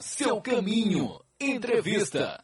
Seu caminho. Entrevista.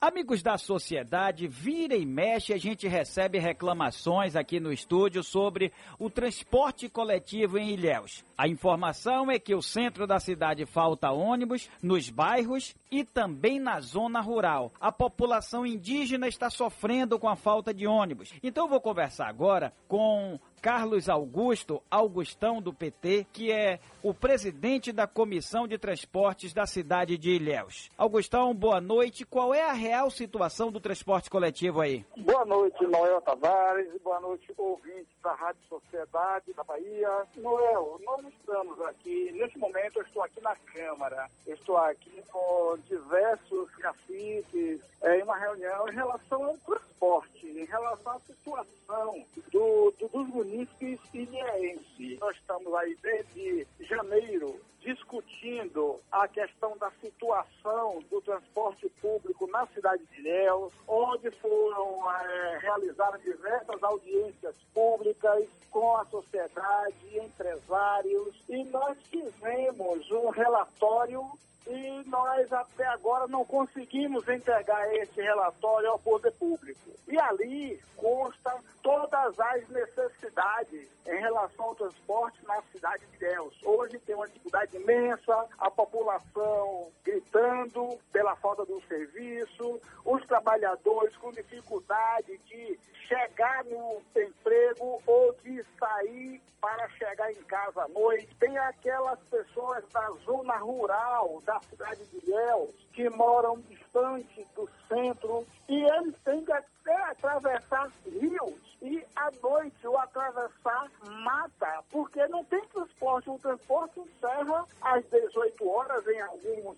Amigos da sociedade, vira e mexe, a gente recebe reclamações aqui no estúdio sobre o transporte coletivo em Ilhéus. A informação é que o centro da cidade falta ônibus nos bairros e também na zona rural. A população indígena está sofrendo com a falta de ônibus. Então eu vou conversar agora com Carlos Augusto, Augustão do PT, que é o presidente da Comissão de Transportes da cidade de Ilhéus. Augustão, boa noite. Qual é a real situação do transporte coletivo aí? Boa noite, Noel Tavares. Boa noite, ouvintes da Rádio Sociedade da Bahia. Noel, nós estamos aqui, nesse momento eu estou aqui na Câmara. Estou aqui com diversos caciques é, em uma reunião em relação ao transporte, relação situação do, do, dos munícipes ilhéenses. Nós estamos aí desde janeiro discutindo a questão da situação do transporte público na cidade de Ilhéus, onde foram é, realizadas diversas audiências públicas com a sociedade, empresários, e nós fizemos um relatório e nós até agora não conseguimos entregar esse relatório ao poder público. E ali consta todas as necessidades em relação ao transporte na cidade de Deus. Hoje tem uma dificuldade imensa, a população gritando pela falta do serviço, os trabalhadores com dificuldade de chegar no emprego ou de sair para chegar em casa à noite. Tem aquelas pessoas da zona rural, da cidade de Ilhéus, que moram distante do centro e eles têm que até atravessar rios e à noite ou atravessar mata, porque não tem transporte. O transporte encerra às 18 horas em alguns,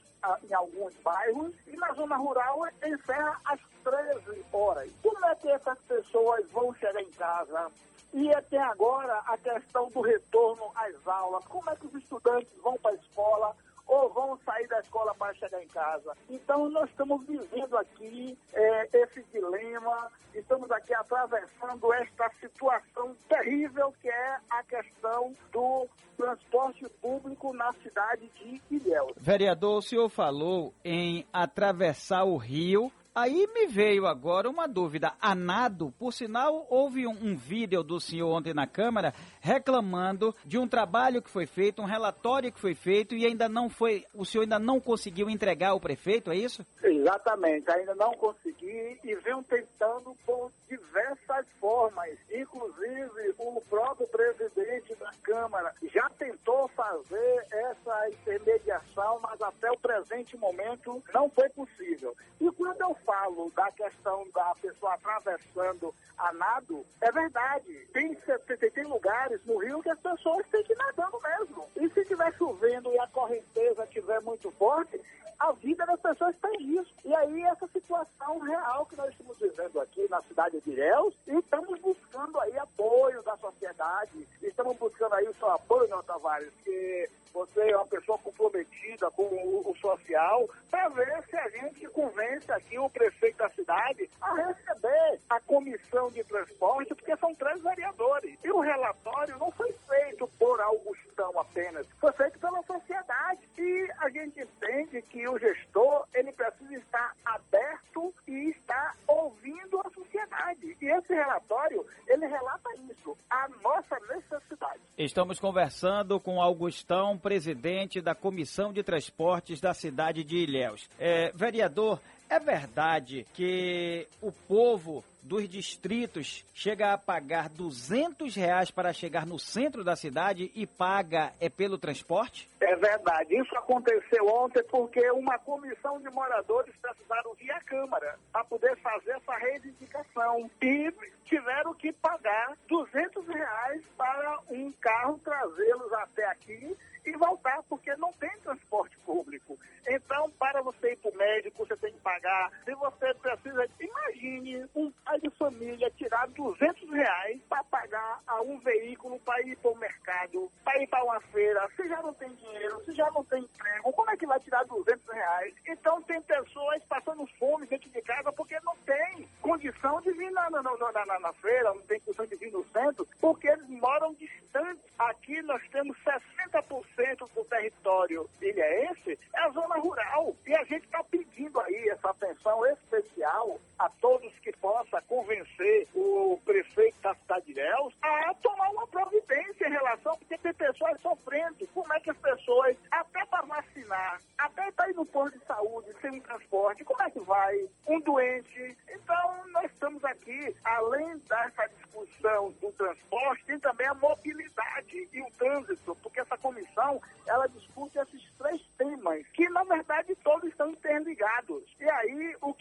em alguns bairros e na zona rural encerra às 13 horas. Como é que essas pessoas vão chegar em casa? E até agora a questão do retorno às aulas. Como é que os estudantes vão para a escola? Ou vão sair da escola para chegar em casa. Então, nós estamos vivendo aqui é, esse dilema, estamos aqui atravessando esta situação terrível que é a questão do transporte público na cidade de Ilhéus. Vereador, o senhor falou em atravessar o rio Aí me veio agora uma dúvida. A nado, por sinal, houve um, um, vídeo do senhor ontem na Câmara reclamando de um trabalho que foi feito, um relatório que foi feito e ainda não foi, o senhor ainda não conseguiu entregar ao prefeito, é isso? Exatamente, ainda não consegui e venho tentando por diversas formas. Inclusive, o próprio presidente da Câmara já tentou fazer essa intermediação, mas até o presente momento não foi possível. E quando eu falo da questão da pessoa atravessando a nado, é verdade. Tem, tem, tem lugares no rio que as pessoas têm que ir nadando mesmo. E se estiver chovendo e a correnteza estiver muito forte, a vida das pessoas está em risco. E aí essa situação real que nós estamos vivendo aqui na cidade de Ilhéus e estamos buscando aí apoio da sociedade, estamos buscando aí o seu apoio, não, Tavares, que você é uma pessoa comprometida com o, o social, para ver se a gente convence aqui o prefeito da cidade a receber a comissão de transporte, porque são três vereadores. E o relatório não foi feito por Augustão apenas, foi feito pela sociedade. E a gente entende que o gestor, ele precisa estar aberto e estar ouvindo a sociedade. E esse relatório, ele relata isso, a nossa necessidade. Estamos conversando com Augustão, presidente da Comissão de Transportes da cidade de Ilhéus. É, vereador, é verdade que o povo dos distritos chega a pagar 200 reais para chegar no centro da cidade e paga é pelo transporte? É verdade. Isso aconteceu ontem porque uma comissão de moradores precisaram vir à Câmara para poder fazer essa reivindicação e tiveram que pagar 200 reais para um carro trazê-los até aqui e voltar, porque não tem transporte público. Então, para você ir para o médico, você tem que pagar. Se você precisa, imagine um pai de família tirar 200 reais para pagar a um veículo para ir para o mercado, para ir para uma feira. Se já não tem dinheiro, se já não tem emprego, como é que vai tirar 200 reais? Então, tem pessoas passando fome dentro de casa porque não tem condição de vir na, na, na, na, na feira, não tem condição de vir no centro, porque eles moram distantes Aqui nós temos 60% do território ilhéense é a zona rural. E a gente está pedindo aí essa atenção especial a todos que possa convencer o prefeito da cidade de Ilhéus a tomar uma providência em relação, porque tem pessoas sofrendo. Como é que as pessoas, até para vacinar, até para ir no posto de saúde, sem transporte, como é que vai? Um doente. Então, nós estamos aqui, além dessa discussão do transporte, tem também a mobilidade e o trânsito, porque essa comissão, ela discute esses três temas, que na verdade todos estão interligados. E aí, o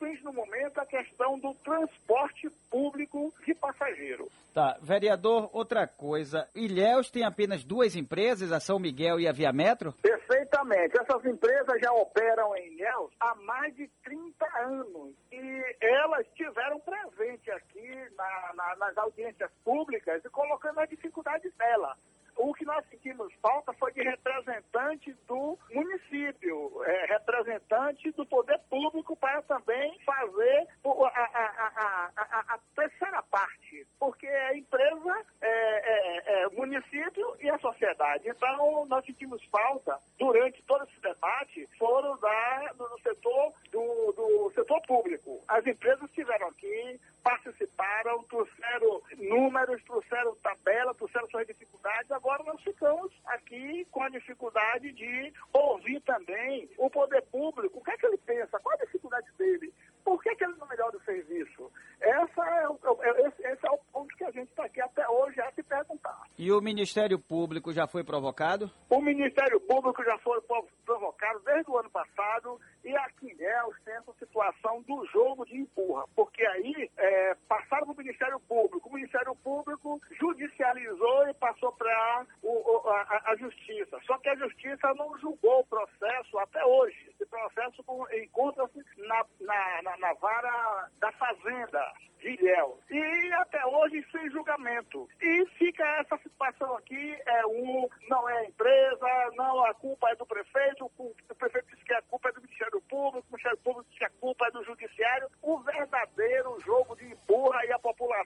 aflige no momento a questão do transporte público de passageiro. Tá, vereador, outra coisa. Ilhéus tem apenas duas empresas, a São Miguel e a Via Metro? Perfeitamente. Essas empresas já operam em Ilhéus há mais de 30 anos. E elas tiveram presente aqui na, na, nas audiências públicas e colocando as dificuldades dela o que nós sentimos falta foi de representante do município, é, representante do poder público para também fazer a, a, a, a terceira parte, porque a empresa é, é, é, o município e a sociedade. Então, nós sentimos falta, durante todo esse debate, foram da, do setor do, do setor público. As empresas estiveram aqui, participaram, trouxeram números, trouxeram tabela, trouxeram suas dificuldades. Agora nós ficamos aqui com a dificuldade de ouvir também o poder público. O que é que ele pensa? Qual a dificuldade dele? Por que, que ele não melhor o serviço? Essa é o, é, esse, esse é o ponto que a gente está aqui até hoje a se perguntar. E o Ministério Público já foi provocado? O Ministério Público já foi provocado desde o ano passado e aqui em Ilhéus tem essa situação do jogo de empurra, porque aí é, passaram para o Ministério Público, o Ministério Público judicializou e passou para a, a, Justiça. Só que a Justiça não julgou o processo até hoje. Esse processo encontra-se na, na, na, na vara da Fazenda de Ilhéus. E até hoje sem julgamento. E fica essa situação aqui, é um, não é a empresa, não, a culpa é do prefeito, o, o prefeito diz que a culpa é do Ministério Público, o Ministério Público diz que a culpa é do Judiciário. O verdadeiro jogo de empurra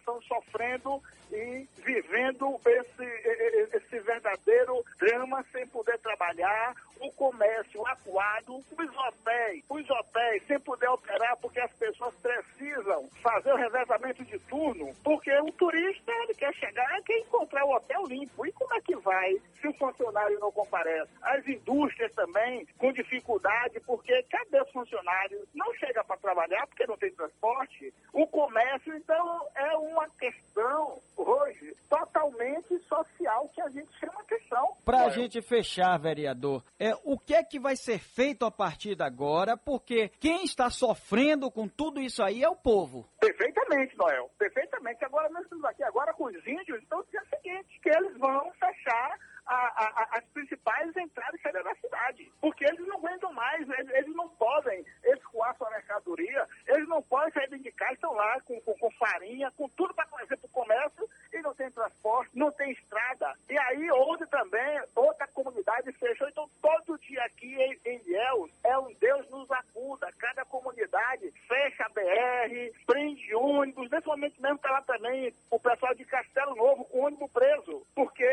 e população sofrendo e vivendo esse, esse verdadeiro drama sem poder trabalhar, o comércio acuado, os hotéis, os hotéis sem poder operar porque as pessoas precisam fazer o revezamento de turno, porque o turista ele quer chegar e quer encontrar o hotel limpo. E como é que vai se o funcionário não comparece? As indústrias também com dificuldade, porque funcionários? Não chega para trabalhar porque não tem transporte. O comércio, então, é uma questão hoje totalmente social que a gente chama atenção. Para a gente fechar, vereador, é, o que é que vai ser feito a partir de agora? Porque quem está sofrendo com tudo isso aí é o povo. Perfeitamente, Noel. Perfeitamente. Agora nós estamos aqui agora com os índios, então dizendo o seguinte, que eles vão fechar a, a, as principais entradas e saídas da cidade. Porque eles não aguentam mais, eles, eles não podem escoar sua mercadoria, eles não podem sair de casa, estão lá com, com, com farinha, com tudo para trazer para o comércio e não tem transporte, não tem estrada. E aí, onde também, outra comunidade fechou. Então, todo dia aqui em, em é um Deus nos acuda. Cada comunidade fecha a BR, prende ônibus. Nesse momento mesmo está lá também o pessoal de Castelo Novo com ônibus preso, porque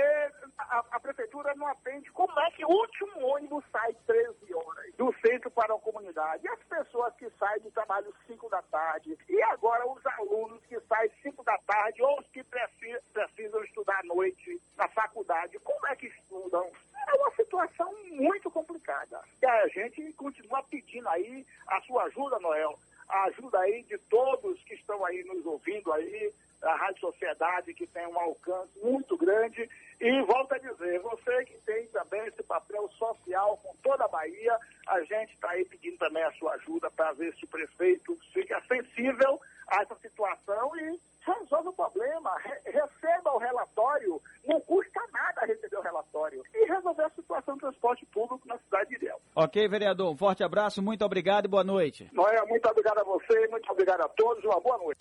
a, a prefeitura não atende. Como é que o último ônibus sai 13 horas do centro para a comunidade? E as pessoas que saem do trabalho 5 da tarde? E agora os alunos que saem 5 da tarde ou os que precisam precisam estudar à noite na faculdade. Como é que estudam? É uma situação muito complicada. E a gente continua pedindo aí a sua ajuda, Noel, a ajuda aí de todos que estão aí nos ouvindo aí, a Rádio Sociedade, que tem um alcance muito grande. E volto a dizer, você que tem também esse papel social com toda a Bahia, a gente está aí pedindo também a sua ajuda para ver se o prefeito fica sensível a essa situação e resolve o problema, re receba o relatório, não custa nada receber o relatório e resolver a situação do transporte público na cidade de Ilhéus. Ok, vereador, um forte abraço, muito obrigado e boa noite. Noé, muito obrigado a você, muito obrigado a todos, uma boa noite.